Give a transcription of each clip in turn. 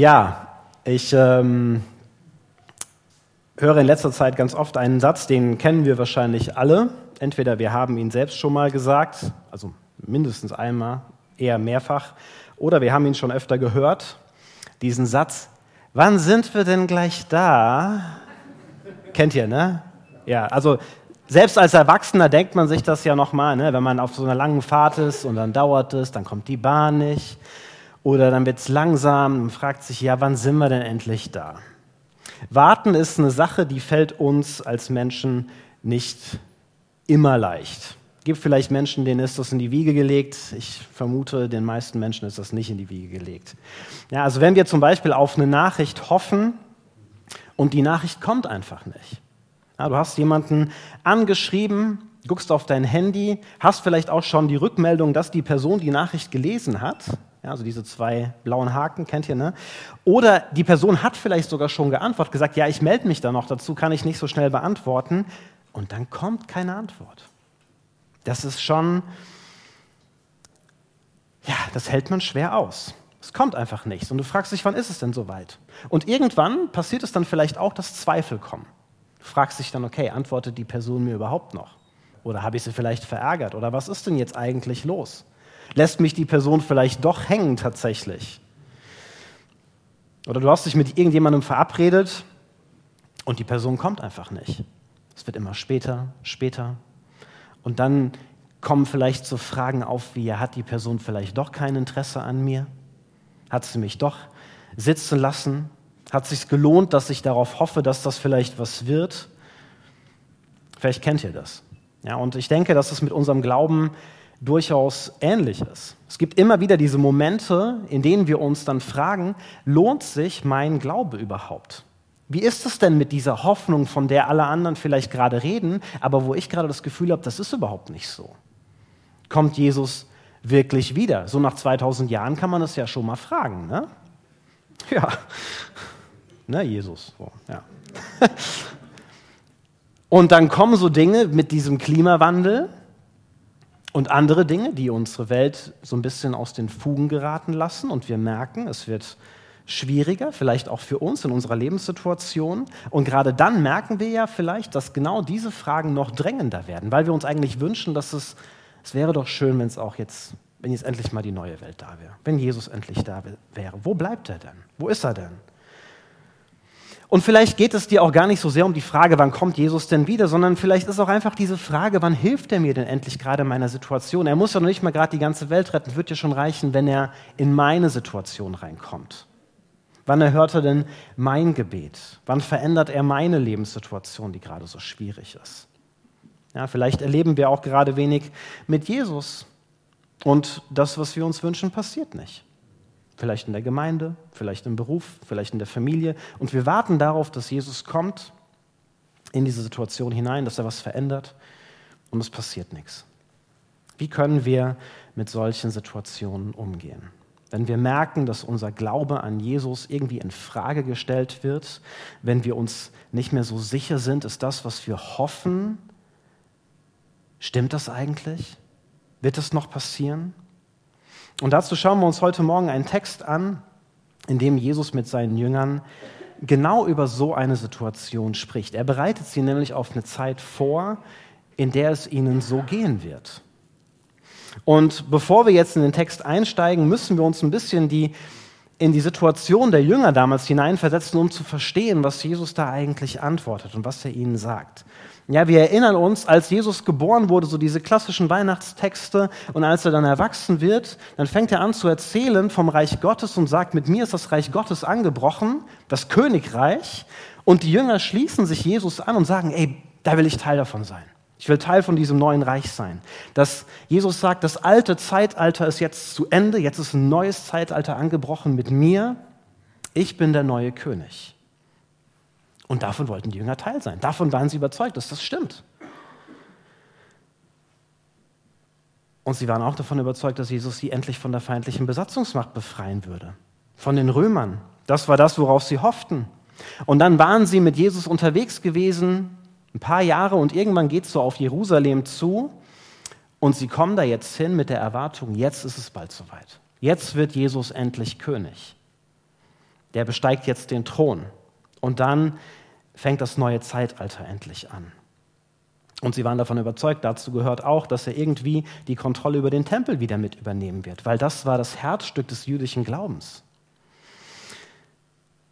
Ja, ich ähm, höre in letzter Zeit ganz oft einen Satz, den kennen wir wahrscheinlich alle. Entweder wir haben ihn selbst schon mal gesagt, also mindestens einmal, eher mehrfach, oder wir haben ihn schon öfter gehört. Diesen Satz, wann sind wir denn gleich da? Kennt ihr, ne? Ja, also selbst als Erwachsener denkt man sich das ja nochmal, ne? wenn man auf so einer langen Fahrt ist und dann dauert es, dann kommt die Bahn nicht oder dann wird es langsam und fragt sich, ja, wann sind wir denn endlich da? Warten ist eine Sache, die fällt uns als Menschen nicht immer leicht. Es gibt vielleicht Menschen, denen ist das in die Wiege gelegt. Ich vermute, den meisten Menschen ist das nicht in die Wiege gelegt. Ja, also wenn wir zum Beispiel auf eine Nachricht hoffen und die Nachricht kommt einfach nicht. Ja, du hast jemanden angeschrieben, guckst auf dein Handy, hast vielleicht auch schon die Rückmeldung, dass die Person die Nachricht gelesen hat. Ja, also diese zwei blauen Haken, kennt ihr, ne? Oder die Person hat vielleicht sogar schon geantwortet, gesagt, ja, ich melde mich da noch dazu, kann ich nicht so schnell beantworten. Und dann kommt keine Antwort. Das ist schon, ja, das hält man schwer aus. Es kommt einfach nichts. Und du fragst dich, wann ist es denn soweit? Und irgendwann passiert es dann vielleicht auch, dass Zweifel kommen. Du fragst dich dann, okay, antwortet die Person mir überhaupt noch? Oder habe ich sie vielleicht verärgert? Oder was ist denn jetzt eigentlich los? Lässt mich die Person vielleicht doch hängen tatsächlich. Oder du hast dich mit irgendjemandem verabredet und die Person kommt einfach nicht. Es wird immer später, später. Und dann kommen vielleicht so Fragen auf wie, hat die Person vielleicht doch kein Interesse an mir? Hat sie mich doch sitzen lassen? Hat sich gelohnt, dass ich darauf hoffe, dass das vielleicht was wird? Vielleicht kennt ihr das. Ja, und ich denke, dass es mit unserem Glauben durchaus ähnlich ist. Es gibt immer wieder diese Momente, in denen wir uns dann fragen, lohnt sich mein Glaube überhaupt? Wie ist es denn mit dieser Hoffnung, von der alle anderen vielleicht gerade reden, aber wo ich gerade das Gefühl habe, das ist überhaupt nicht so? Kommt Jesus wirklich wieder? So nach 2000 Jahren kann man das ja schon mal fragen, ne? Ja, ne, Jesus. So, ja. Und dann kommen so Dinge mit diesem Klimawandel, und andere Dinge, die unsere Welt so ein bisschen aus den Fugen geraten lassen. Und wir merken, es wird schwieriger, vielleicht auch für uns in unserer Lebenssituation. Und gerade dann merken wir ja vielleicht, dass genau diese Fragen noch drängender werden, weil wir uns eigentlich wünschen, dass es, es wäre doch schön, wenn es auch jetzt, wenn jetzt endlich mal die neue Welt da wäre, wenn Jesus endlich da wäre. Wo bleibt er denn? Wo ist er denn? Und vielleicht geht es dir auch gar nicht so sehr um die Frage, wann kommt Jesus denn wieder, sondern vielleicht ist auch einfach diese Frage, wann hilft er mir denn endlich gerade in meiner Situation? Er muss ja noch nicht mal gerade die ganze Welt retten, wird ja schon reichen, wenn er in meine Situation reinkommt. Wann erhört er denn mein Gebet? Wann verändert er meine Lebenssituation, die gerade so schwierig ist? Ja, vielleicht erleben wir auch gerade wenig mit Jesus und das, was wir uns wünschen, passiert nicht. Vielleicht in der Gemeinde, vielleicht im Beruf, vielleicht in der Familie. Und wir warten darauf, dass Jesus kommt in diese Situation hinein, dass er was verändert und es passiert nichts. Wie können wir mit solchen Situationen umgehen? Wenn wir merken, dass unser Glaube an Jesus irgendwie in Frage gestellt wird, wenn wir uns nicht mehr so sicher sind, ist das, was wir hoffen, stimmt das eigentlich? Wird es noch passieren? Und dazu schauen wir uns heute Morgen einen Text an, in dem Jesus mit seinen Jüngern genau über so eine Situation spricht. Er bereitet sie nämlich auf eine Zeit vor, in der es ihnen so gehen wird. Und bevor wir jetzt in den Text einsteigen, müssen wir uns ein bisschen die, in die Situation der Jünger damals hineinversetzen, um zu verstehen, was Jesus da eigentlich antwortet und was er ihnen sagt. Ja, wir erinnern uns, als Jesus geboren wurde, so diese klassischen Weihnachtstexte und als er dann erwachsen wird, dann fängt er an zu erzählen vom Reich Gottes und sagt, mit mir ist das Reich Gottes angebrochen, das Königreich. Und die Jünger schließen sich Jesus an und sagen, ey, da will ich Teil davon sein. Ich will Teil von diesem neuen Reich sein. Dass Jesus sagt, das alte Zeitalter ist jetzt zu Ende, jetzt ist ein neues Zeitalter angebrochen mit mir. Ich bin der neue König. Und davon wollten die Jünger Teil sein. Davon waren sie überzeugt, dass das stimmt. Und sie waren auch davon überzeugt, dass Jesus sie endlich von der feindlichen Besatzungsmacht befreien würde. Von den Römern. Das war das, worauf sie hofften. Und dann waren sie mit Jesus unterwegs gewesen, ein paar Jahre, und irgendwann geht es so auf Jerusalem zu. Und sie kommen da jetzt hin mit der Erwartung, jetzt ist es bald soweit. Jetzt wird Jesus endlich König. der besteigt jetzt den Thron. Und dann fängt das neue Zeitalter endlich an. Und sie waren davon überzeugt, dazu gehört auch, dass er irgendwie die Kontrolle über den Tempel wieder mit übernehmen wird, weil das war das Herzstück des jüdischen Glaubens.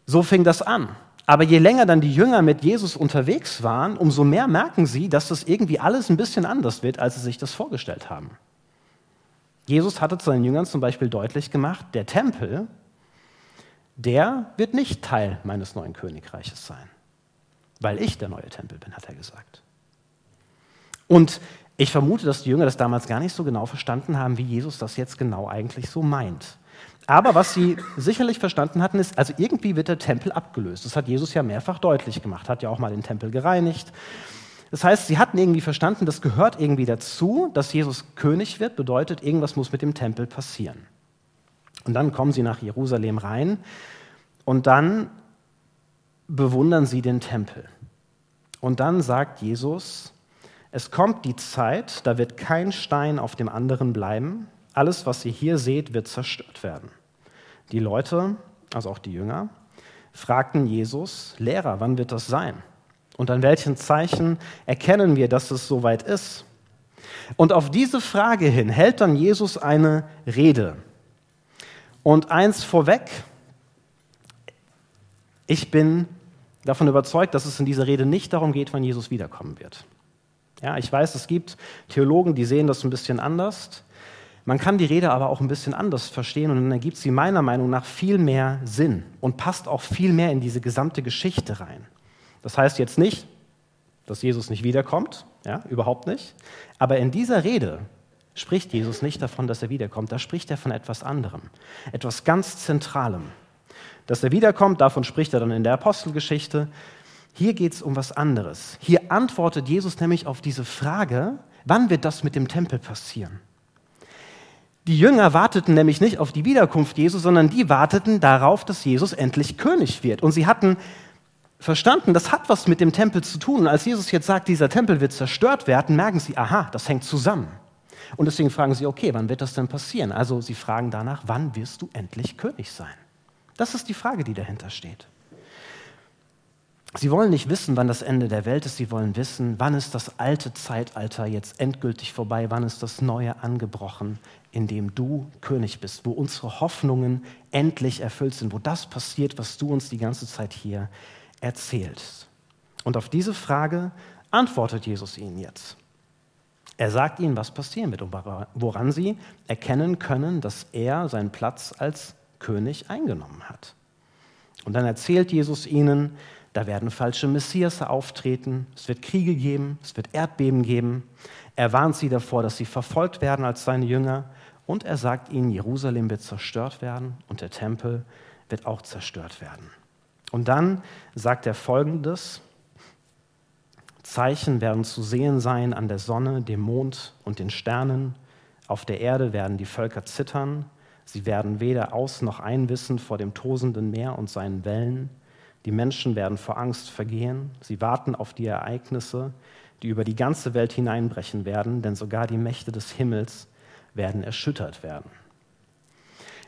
So fing das an. Aber je länger dann die Jünger mit Jesus unterwegs waren, umso mehr merken sie, dass das irgendwie alles ein bisschen anders wird, als sie sich das vorgestellt haben. Jesus hatte zu seinen Jüngern zum Beispiel deutlich gemacht, der Tempel, der wird nicht Teil meines neuen Königreiches sein, weil ich der neue Tempel bin, hat er gesagt. Und ich vermute, dass die Jünger das damals gar nicht so genau verstanden haben, wie Jesus das jetzt genau eigentlich so meint. Aber was sie sicherlich verstanden hatten, ist, also irgendwie wird der Tempel abgelöst. Das hat Jesus ja mehrfach deutlich gemacht, hat ja auch mal den Tempel gereinigt. Das heißt, sie hatten irgendwie verstanden, das gehört irgendwie dazu, dass Jesus König wird, bedeutet, irgendwas muss mit dem Tempel passieren. Und dann kommen sie nach Jerusalem rein und dann bewundern sie den Tempel. Und dann sagt Jesus, es kommt die Zeit, da wird kein Stein auf dem anderen bleiben, alles, was ihr hier seht, wird zerstört werden. Die Leute, also auch die Jünger, fragten Jesus, Lehrer, wann wird das sein? Und an welchen Zeichen erkennen wir, dass es soweit ist? Und auf diese Frage hin hält dann Jesus eine Rede. Und eins vorweg, ich bin davon überzeugt, dass es in dieser Rede nicht darum geht, wann Jesus wiederkommen wird. Ja, ich weiß, es gibt Theologen, die sehen das ein bisschen anders. Man kann die Rede aber auch ein bisschen anders verstehen und dann ergibt sie meiner Meinung nach viel mehr Sinn und passt auch viel mehr in diese gesamte Geschichte rein. Das heißt jetzt nicht, dass Jesus nicht wiederkommt, ja, überhaupt nicht. Aber in dieser Rede spricht Jesus nicht davon, dass er wiederkommt, da spricht er von etwas anderem, etwas ganz Zentralem. Dass er wiederkommt, davon spricht er dann in der Apostelgeschichte. Hier geht es um was anderes. Hier antwortet Jesus nämlich auf diese Frage, wann wird das mit dem Tempel passieren? Die Jünger warteten nämlich nicht auf die Wiederkunft Jesu, sondern die warteten darauf, dass Jesus endlich König wird. Und sie hatten verstanden, das hat was mit dem Tempel zu tun. Und als Jesus jetzt sagt, dieser Tempel wird zerstört werden, merken sie, aha, das hängt zusammen. Und deswegen fragen sie, okay, wann wird das denn passieren? Also sie fragen danach, wann wirst du endlich König sein? Das ist die Frage, die dahinter steht. Sie wollen nicht wissen, wann das Ende der Welt ist, sie wollen wissen, wann ist das alte Zeitalter jetzt endgültig vorbei, wann ist das Neue angebrochen, in dem du König bist, wo unsere Hoffnungen endlich erfüllt sind, wo das passiert, was du uns die ganze Zeit hier erzählst. Und auf diese Frage antwortet Jesus ihnen jetzt. Er sagt ihnen, was passieren wird und woran sie erkennen können, dass er seinen Platz als König eingenommen hat. Und dann erzählt Jesus ihnen, da werden falsche Messias auftreten, es wird Kriege geben, es wird Erdbeben geben. Er warnt sie davor, dass sie verfolgt werden als seine Jünger. Und er sagt ihnen, Jerusalem wird zerstört werden und der Tempel wird auch zerstört werden. Und dann sagt er folgendes, Zeichen werden zu sehen sein an der Sonne, dem Mond und den Sternen. Auf der Erde werden die Völker zittern. Sie werden weder aus noch einwissen vor dem tosenden Meer und seinen Wellen. Die Menschen werden vor Angst vergehen. Sie warten auf die Ereignisse, die über die ganze Welt hineinbrechen werden, denn sogar die Mächte des Himmels werden erschüttert werden.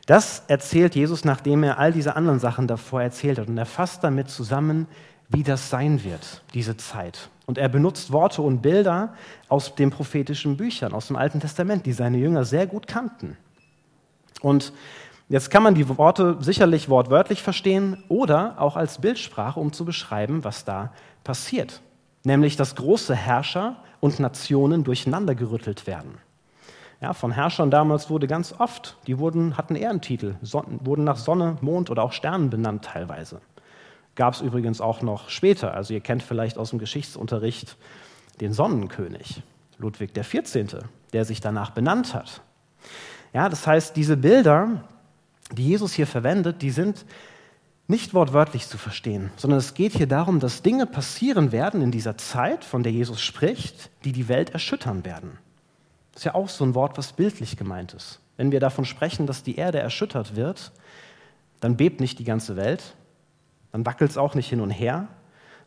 Das erzählt Jesus, nachdem er all diese anderen Sachen davor erzählt hat. Und er fasst damit zusammen, wie das sein wird, diese Zeit. Und er benutzt Worte und Bilder aus den prophetischen Büchern, aus dem Alten Testament, die seine Jünger sehr gut kannten. Und Jetzt kann man die Worte sicherlich wortwörtlich verstehen oder auch als Bildsprache, um zu beschreiben, was da passiert. Nämlich, dass große Herrscher und Nationen durcheinandergerüttelt werden. Ja, von Herrschern damals wurde ganz oft, die wurden, hatten Ehrentitel, Son wurden nach Sonne, Mond oder auch Sternen benannt teilweise. Gab es übrigens auch noch später. Also ihr kennt vielleicht aus dem Geschichtsunterricht den Sonnenkönig, Ludwig XIV., der sich danach benannt hat. Ja, das heißt, diese Bilder die Jesus hier verwendet, die sind nicht wortwörtlich zu verstehen, sondern es geht hier darum, dass Dinge passieren werden in dieser Zeit, von der Jesus spricht, die die Welt erschüttern werden. Das ist ja auch so ein Wort, was bildlich gemeint ist. Wenn wir davon sprechen, dass die Erde erschüttert wird, dann bebt nicht die ganze Welt, dann wackelt es auch nicht hin und her,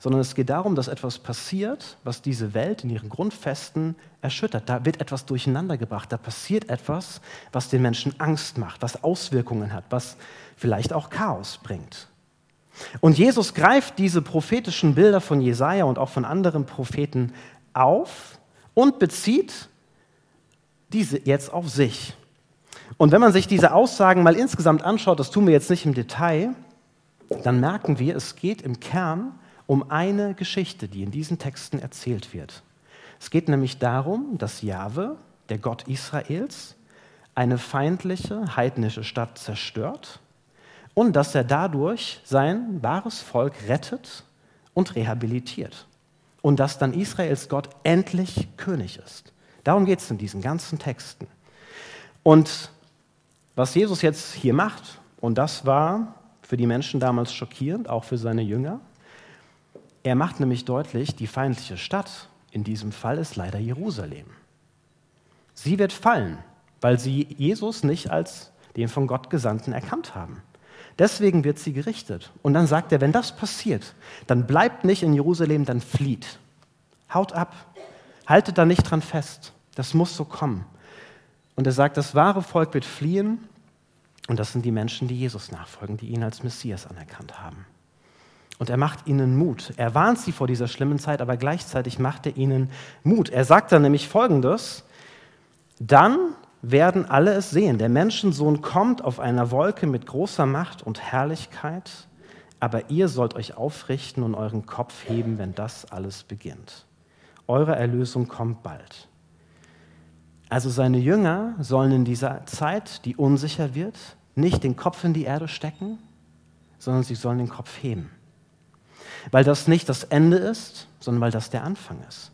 sondern es geht darum, dass etwas passiert, was diese Welt in ihren Grundfesten erschüttert. Da wird etwas durcheinandergebracht, da passiert etwas, was den Menschen Angst macht, was Auswirkungen hat, was vielleicht auch Chaos bringt. Und Jesus greift diese prophetischen Bilder von Jesaja und auch von anderen Propheten auf und bezieht diese jetzt auf sich. Und wenn man sich diese Aussagen mal insgesamt anschaut, das tun wir jetzt nicht im Detail, dann merken wir, es geht im Kern um eine Geschichte, die in diesen Texten erzählt wird. Es geht nämlich darum, dass Jahwe, der Gott Israels, eine feindliche heidnische Stadt zerstört und dass er dadurch sein wahres Volk rettet und rehabilitiert. Und dass dann Israels Gott endlich König ist. Darum geht es in diesen ganzen Texten. Und was Jesus jetzt hier macht, und das war für die Menschen damals schockierend, auch für seine Jünger, er macht nämlich deutlich, die feindliche Stadt in diesem Fall ist leider Jerusalem. Sie wird fallen, weil sie Jesus nicht als den von Gott Gesandten erkannt haben. Deswegen wird sie gerichtet. Und dann sagt er, wenn das passiert, dann bleibt nicht in Jerusalem, dann flieht. Haut ab. Haltet da nicht dran fest. Das muss so kommen. Und er sagt, das wahre Volk wird fliehen. Und das sind die Menschen, die Jesus nachfolgen, die ihn als Messias anerkannt haben. Und er macht ihnen Mut. Er warnt sie vor dieser schlimmen Zeit, aber gleichzeitig macht er ihnen Mut. Er sagt dann nämlich Folgendes, dann werden alle es sehen. Der Menschensohn kommt auf einer Wolke mit großer Macht und Herrlichkeit, aber ihr sollt euch aufrichten und euren Kopf heben, wenn das alles beginnt. Eure Erlösung kommt bald. Also seine Jünger sollen in dieser Zeit, die unsicher wird, nicht den Kopf in die Erde stecken, sondern sie sollen den Kopf heben. Weil das nicht das Ende ist, sondern weil das der Anfang ist.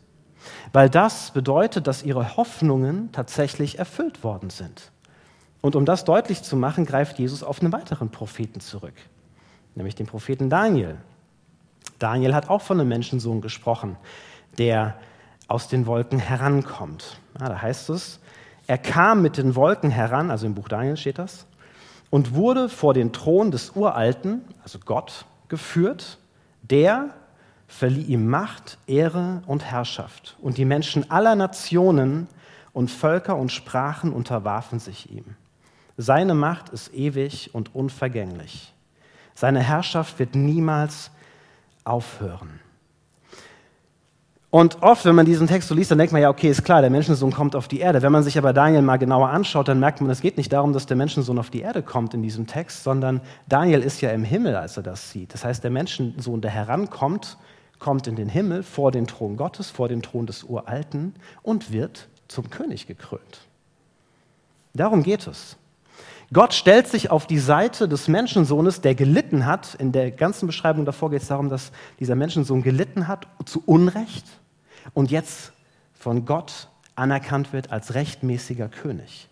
Weil das bedeutet, dass ihre Hoffnungen tatsächlich erfüllt worden sind. Und um das deutlich zu machen, greift Jesus auf einen weiteren Propheten zurück, nämlich den Propheten Daniel. Daniel hat auch von einem Menschensohn gesprochen, der aus den Wolken herankommt. Ja, da heißt es, er kam mit den Wolken heran, also im Buch Daniel steht das, und wurde vor den Thron des Uralten, also Gott, geführt, der verlieh ihm Macht, Ehre und Herrschaft. Und die Menschen aller Nationen und Völker und Sprachen unterwarfen sich ihm. Seine Macht ist ewig und unvergänglich. Seine Herrschaft wird niemals aufhören. Und oft, wenn man diesen Text so liest, dann denkt man ja, okay, ist klar, der Menschensohn kommt auf die Erde. Wenn man sich aber Daniel mal genauer anschaut, dann merkt man, es geht nicht darum, dass der Menschensohn auf die Erde kommt in diesem Text, sondern Daniel ist ja im Himmel, als er das sieht. Das heißt, der Menschensohn, der herankommt, kommt in den Himmel vor den Thron Gottes, vor den Thron des Uralten und wird zum König gekrönt. Darum geht es. Gott stellt sich auf die Seite des Menschensohnes, der gelitten hat. In der ganzen Beschreibung davor geht es darum, dass dieser Menschensohn gelitten hat zu Unrecht und jetzt von Gott anerkannt wird als rechtmäßiger König.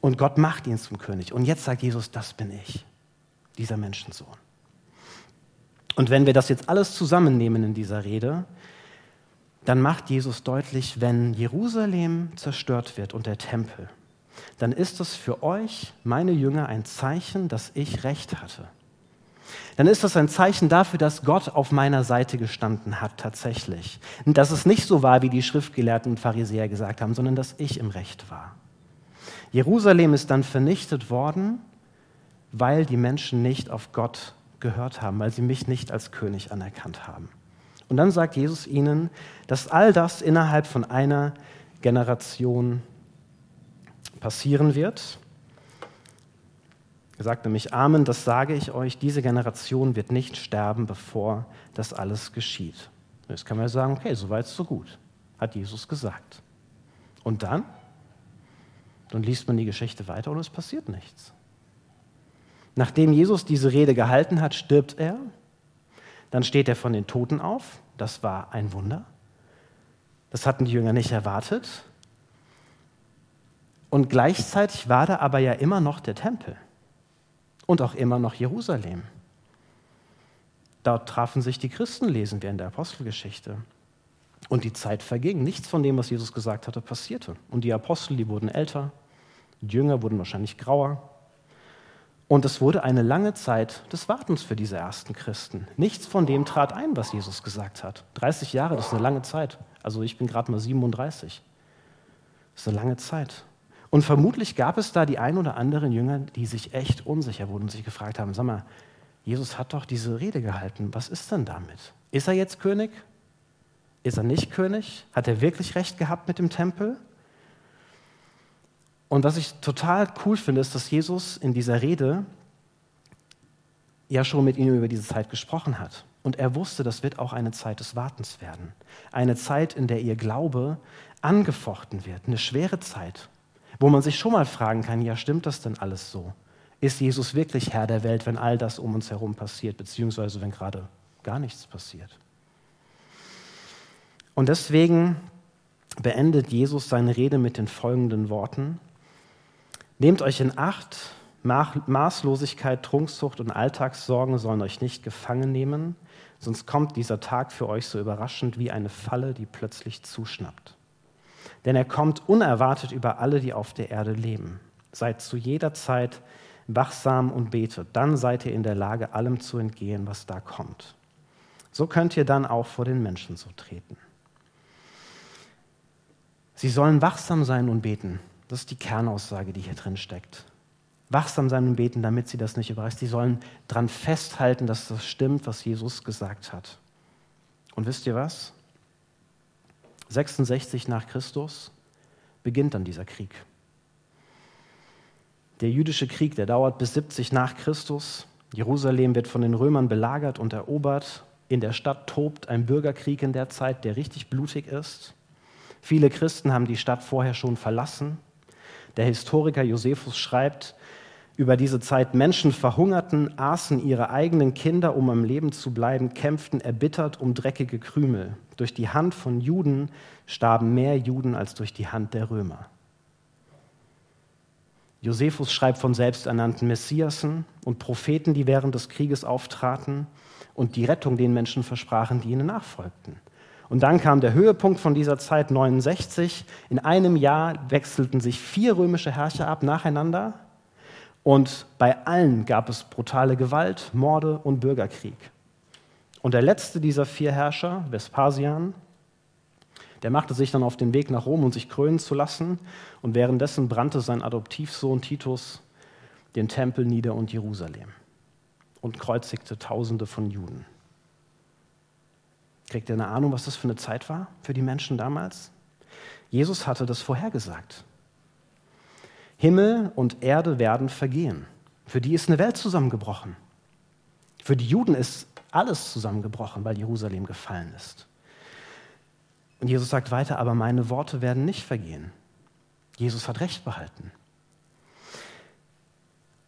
Und Gott macht ihn zum König. Und jetzt sagt Jesus, das bin ich, dieser Menschensohn. Und wenn wir das jetzt alles zusammennehmen in dieser Rede, dann macht Jesus deutlich, wenn Jerusalem zerstört wird und der Tempel, dann ist es für euch, meine Jünger, ein Zeichen, dass ich recht hatte. Dann ist das ein Zeichen dafür, dass Gott auf meiner Seite gestanden hat tatsächlich. Und dass es nicht so war, wie die Schriftgelehrten und Pharisäer gesagt haben, sondern dass ich im Recht war. Jerusalem ist dann vernichtet worden, weil die Menschen nicht auf Gott gehört haben, weil sie mich nicht als König anerkannt haben. Und dann sagt Jesus ihnen, dass all das innerhalb von einer Generation passieren wird. Er sagt nämlich, Amen, das sage ich euch, diese Generation wird nicht sterben, bevor das alles geschieht. Jetzt kann man sagen, okay, so weit, so gut, hat Jesus gesagt. Und dann? Dann liest man die Geschichte weiter und es passiert nichts. Nachdem Jesus diese Rede gehalten hat, stirbt er. Dann steht er von den Toten auf. Das war ein Wunder. Das hatten die Jünger nicht erwartet. Und gleichzeitig war da aber ja immer noch der Tempel und auch immer noch Jerusalem. Dort trafen sich die Christen, lesen wir in der Apostelgeschichte. Und die Zeit verging. Nichts von dem, was Jesus gesagt hatte, passierte. Und die Apostel, die wurden älter, die Jünger wurden wahrscheinlich grauer. Und es wurde eine lange Zeit des Wartens für diese ersten Christen. Nichts von dem trat ein, was Jesus gesagt hat. 30 Jahre, das ist eine lange Zeit. Also ich bin gerade mal 37. Das ist eine lange Zeit. Und vermutlich gab es da die ein oder anderen Jünger, die sich echt unsicher wurden und sich gefragt haben, sag mal, Jesus hat doch diese Rede gehalten. Was ist denn damit? Ist er jetzt König? Ist er nicht König? Hat er wirklich recht gehabt mit dem Tempel? Und was ich total cool finde, ist, dass Jesus in dieser Rede ja schon mit ihnen über diese Zeit gesprochen hat. Und er wusste, das wird auch eine Zeit des Wartens werden. Eine Zeit, in der ihr Glaube angefochten wird. Eine schwere Zeit, wo man sich schon mal fragen kann, ja, stimmt das denn alles so? Ist Jesus wirklich Herr der Welt, wenn all das um uns herum passiert, beziehungsweise wenn gerade gar nichts passiert? Und deswegen beendet Jesus seine Rede mit den folgenden Worten. Nehmt euch in Acht, Maßlosigkeit, Trunksucht und Alltagssorgen sollen euch nicht gefangen nehmen, sonst kommt dieser Tag für euch so überraschend wie eine Falle, die plötzlich zuschnappt. Denn er kommt unerwartet über alle, die auf der Erde leben. Seid zu jeder Zeit wachsam und betet, dann seid ihr in der Lage, allem zu entgehen, was da kommt. So könnt ihr dann auch vor den Menschen so treten. Sie sollen wachsam sein und beten. Das ist die Kernaussage, die hier drin steckt wachsam sein und beten, damit sie das nicht überreißt. Sie sollen daran festhalten, dass das stimmt, was Jesus gesagt hat. Und wisst ihr was? 66 nach Christus beginnt dann dieser Krieg. Der jüdische Krieg, der dauert bis 70 nach Christus. Jerusalem wird von den Römern belagert und erobert. In der Stadt tobt ein Bürgerkrieg in der Zeit, der richtig blutig ist. Viele Christen haben die Stadt vorher schon verlassen. Der Historiker Josephus schreibt, über diese Zeit Menschen verhungerten, aßen ihre eigenen Kinder, um am Leben zu bleiben, kämpften erbittert um dreckige Krümel. Durch die Hand von Juden starben mehr Juden als durch die Hand der Römer. Josephus schreibt von selbsternannten Messiasen und Propheten, die während des Krieges auftraten und die Rettung den Menschen versprachen, die ihnen nachfolgten. Und dann kam der Höhepunkt von dieser Zeit 69. In einem Jahr wechselten sich vier römische Herrscher ab nacheinander und bei allen gab es brutale Gewalt, Morde und Bürgerkrieg. Und der letzte dieser vier Herrscher, Vespasian, der machte sich dann auf den Weg nach Rom, um sich krönen zu lassen. Und währenddessen brannte sein Adoptivsohn Titus den Tempel nieder und Jerusalem und kreuzigte Tausende von Juden. Kriegt ihr eine Ahnung, was das für eine Zeit war für die Menschen damals? Jesus hatte das vorhergesagt. Himmel und Erde werden vergehen. Für die ist eine Welt zusammengebrochen. Für die Juden ist alles zusammengebrochen, weil Jerusalem gefallen ist. Und Jesus sagt weiter, aber meine Worte werden nicht vergehen. Jesus hat Recht behalten.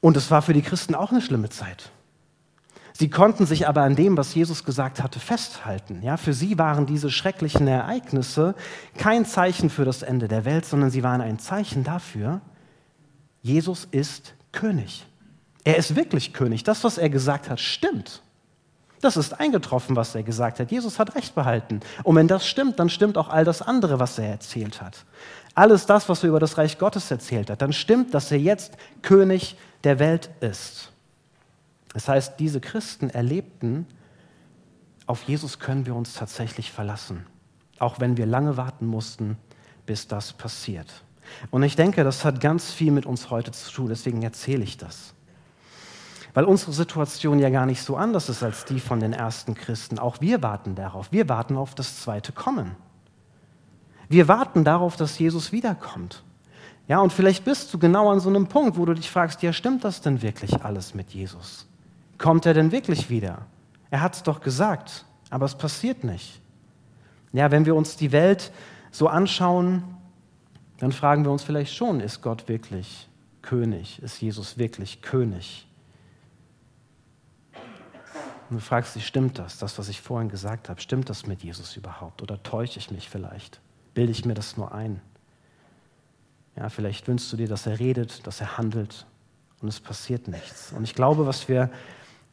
Und es war für die Christen auch eine schlimme Zeit. Sie konnten sich aber an dem, was Jesus gesagt hatte, festhalten. Ja, für sie waren diese schrecklichen Ereignisse kein Zeichen für das Ende der Welt, sondern sie waren ein Zeichen dafür, Jesus ist König. Er ist wirklich König. Das, was er gesagt hat, stimmt. Das ist eingetroffen, was er gesagt hat. Jesus hat Recht behalten. Und wenn das stimmt, dann stimmt auch all das andere, was er erzählt hat. Alles das, was er über das Reich Gottes erzählt hat, dann stimmt, dass er jetzt König der Welt ist. Das heißt, diese Christen erlebten, auf Jesus können wir uns tatsächlich verlassen, auch wenn wir lange warten mussten, bis das passiert. Und ich denke, das hat ganz viel mit uns heute zu tun, deswegen erzähle ich das. Weil unsere Situation ja gar nicht so anders ist als die von den ersten Christen. Auch wir warten darauf. Wir warten auf das zweite Kommen. Wir warten darauf, dass Jesus wiederkommt. Ja, und vielleicht bist du genau an so einem Punkt, wo du dich fragst, ja, stimmt das denn wirklich alles mit Jesus? Kommt er denn wirklich wieder? Er hat es doch gesagt, aber es passiert nicht. Ja, wenn wir uns die Welt so anschauen, dann fragen wir uns vielleicht schon, ist Gott wirklich König? Ist Jesus wirklich König? Und du fragst dich, stimmt das, das, was ich vorhin gesagt habe, stimmt das mit Jesus überhaupt? Oder täusche ich mich vielleicht? Bilde ich mir das nur ein? Ja, vielleicht wünschst du dir, dass er redet, dass er handelt und es passiert nichts. Und ich glaube, was wir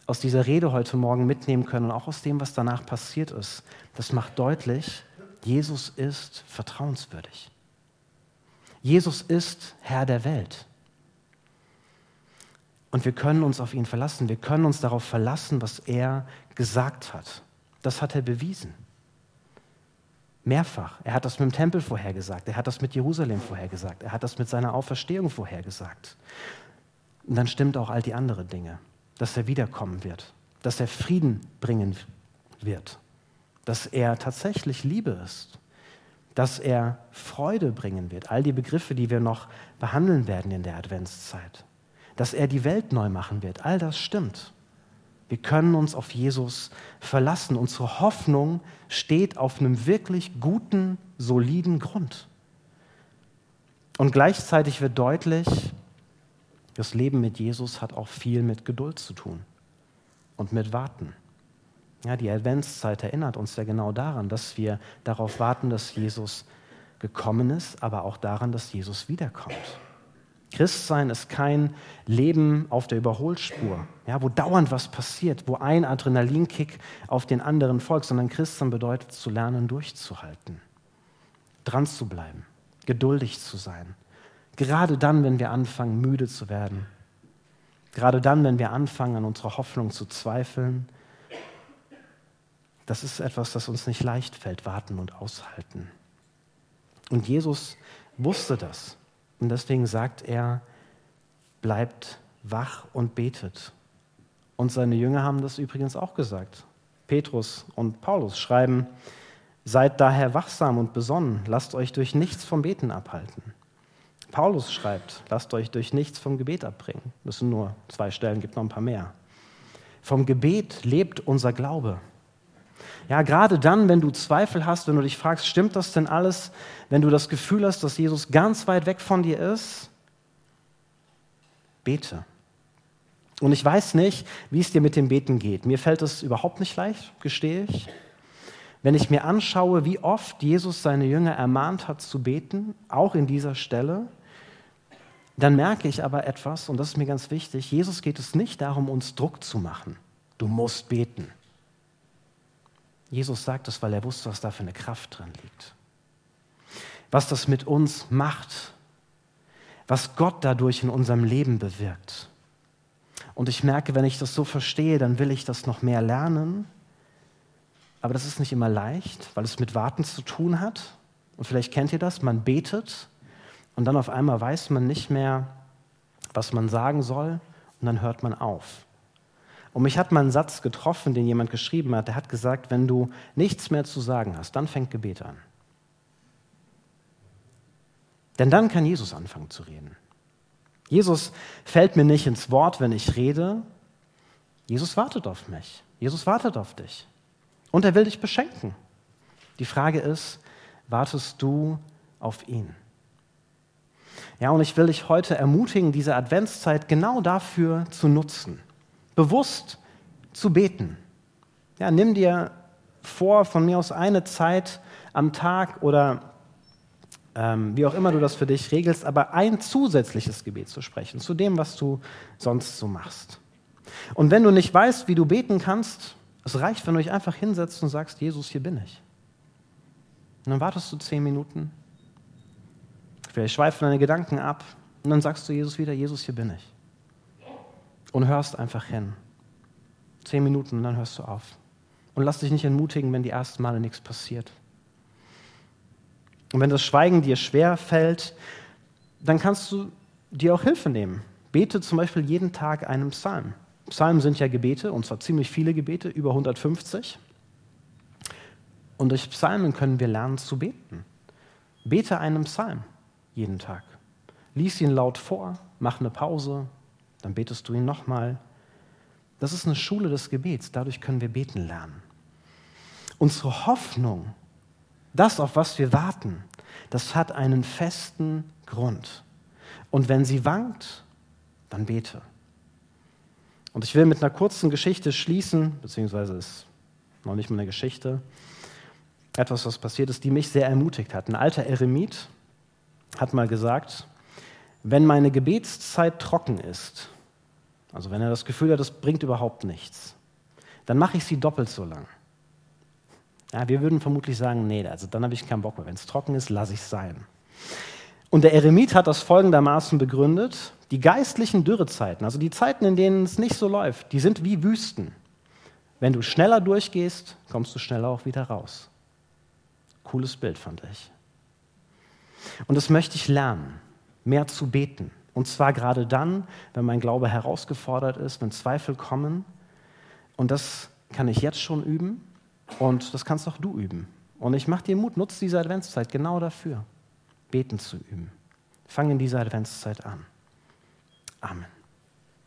aus dieser Rede heute Morgen mitnehmen können und auch aus dem, was danach passiert ist, das macht deutlich, Jesus ist vertrauenswürdig. Jesus ist Herr der Welt. Und wir können uns auf ihn verlassen. Wir können uns darauf verlassen, was er gesagt hat. Das hat er bewiesen. Mehrfach. Er hat das mit dem Tempel vorhergesagt. Er hat das mit Jerusalem vorhergesagt. Er hat das mit seiner Auferstehung vorhergesagt. Und dann stimmt auch all die anderen Dinge, dass er wiederkommen wird. dass er Frieden bringen wird, dass er tatsächlich Liebe ist, dass er Freude bringen wird. All die Begriffe, die wir noch behandeln werden in der Adventszeit. Dass er die Welt neu machen wird. All das stimmt. Wir können uns auf Jesus verlassen. Unsere Hoffnung steht auf einem wirklich guten, soliden Grund. Und gleichzeitig wird deutlich, das Leben mit Jesus hat auch viel mit Geduld zu tun und mit Warten. Ja, die Adventszeit erinnert uns ja genau daran, dass wir darauf warten, dass Jesus gekommen ist, aber auch daran, dass Jesus wiederkommt. Christsein ist kein Leben auf der Überholspur, ja, wo dauernd was passiert, wo ein Adrenalinkick auf den anderen folgt, sondern Christsein bedeutet zu lernen, durchzuhalten, dran zu bleiben, geduldig zu sein. Gerade dann, wenn wir anfangen, müde zu werden. Gerade dann, wenn wir anfangen, an unserer Hoffnung zu zweifeln das ist etwas, das uns nicht leicht fällt, warten und aushalten. Und Jesus wusste das. Und deswegen sagt er, bleibt wach und betet. Und seine Jünger haben das übrigens auch gesagt. Petrus und Paulus schreiben, seid daher wachsam und besonnen, lasst euch durch nichts vom Beten abhalten. Paulus schreibt, lasst euch durch nichts vom Gebet abbringen. Das sind nur zwei Stellen, gibt noch ein paar mehr. Vom Gebet lebt unser Glaube. Ja, gerade dann, wenn du Zweifel hast, wenn du dich fragst, stimmt das denn alles, wenn du das Gefühl hast, dass Jesus ganz weit weg von dir ist, bete. Und ich weiß nicht, wie es dir mit dem Beten geht. Mir fällt es überhaupt nicht leicht, gestehe ich. Wenn ich mir anschaue, wie oft Jesus seine Jünger ermahnt hat zu beten, auch in dieser Stelle, dann merke ich aber etwas, und das ist mir ganz wichtig, Jesus geht es nicht darum, uns Druck zu machen. Du musst beten. Jesus sagt es, weil er wusste, was da für eine Kraft drin liegt. Was das mit uns macht, was Gott dadurch in unserem Leben bewirkt. Und ich merke, wenn ich das so verstehe, dann will ich das noch mehr lernen. Aber das ist nicht immer leicht, weil es mit Warten zu tun hat. Und vielleicht kennt ihr das, man betet und dann auf einmal weiß man nicht mehr, was man sagen soll und dann hört man auf. Und mich hat mal ein Satz getroffen, den jemand geschrieben hat. Der hat gesagt, wenn du nichts mehr zu sagen hast, dann fängt Gebet an. Denn dann kann Jesus anfangen zu reden. Jesus fällt mir nicht ins Wort, wenn ich rede. Jesus wartet auf mich. Jesus wartet auf dich. Und er will dich beschenken. Die Frage ist, wartest du auf ihn? Ja, und ich will dich heute ermutigen, diese Adventszeit genau dafür zu nutzen bewusst zu beten. Ja, nimm dir vor, von mir aus eine Zeit am Tag oder ähm, wie auch immer du das für dich regelst, aber ein zusätzliches Gebet zu sprechen, zu dem, was du sonst so machst. Und wenn du nicht weißt, wie du beten kannst, es reicht, wenn du dich einfach hinsetzt und sagst, Jesus, hier bin ich. Und dann wartest du zehn Minuten, vielleicht schweifen deine Gedanken ab und dann sagst du Jesus wieder, Jesus, hier bin ich und hörst einfach hin. Zehn Minuten und dann hörst du auf. Und lass dich nicht entmutigen, wenn die ersten Male nichts passiert. Und wenn das Schweigen dir schwer fällt, dann kannst du dir auch Hilfe nehmen. Bete zum Beispiel jeden Tag einen Psalm. Psalmen sind ja Gebete, und zwar ziemlich viele Gebete, über 150. Und durch Psalmen können wir lernen zu beten. Bete einen Psalm jeden Tag. Lies ihn laut vor, mach eine Pause, dann betest du ihn nochmal. Das ist eine Schule des Gebets. Dadurch können wir beten lernen. Unsere Hoffnung, das, auf was wir warten, das hat einen festen Grund. Und wenn sie wankt, dann bete. Und ich will mit einer kurzen Geschichte schließen, beziehungsweise ist noch nicht mal eine Geschichte, etwas, was passiert ist, die mich sehr ermutigt hat. Ein alter Eremit hat mal gesagt, wenn meine Gebetszeit trocken ist, also wenn er das Gefühl hat, das bringt überhaupt nichts, dann mache ich sie doppelt so lang. Ja, wir würden vermutlich sagen, nee, also dann habe ich keinen Bock mehr. Wenn es trocken ist, lasse ich es sein. Und der Eremit hat das folgendermaßen begründet: Die geistlichen Dürrezeiten, also die Zeiten, in denen es nicht so läuft, die sind wie Wüsten. Wenn du schneller durchgehst, kommst du schneller auch wieder raus. Cooles Bild, fand ich. Und das möchte ich lernen mehr zu beten. Und zwar gerade dann, wenn mein Glaube herausgefordert ist, wenn Zweifel kommen. Und das kann ich jetzt schon üben und das kannst auch du üben. Und ich mache dir Mut, nutze diese Adventszeit genau dafür, beten zu üben. Fang in dieser Adventszeit an. Amen.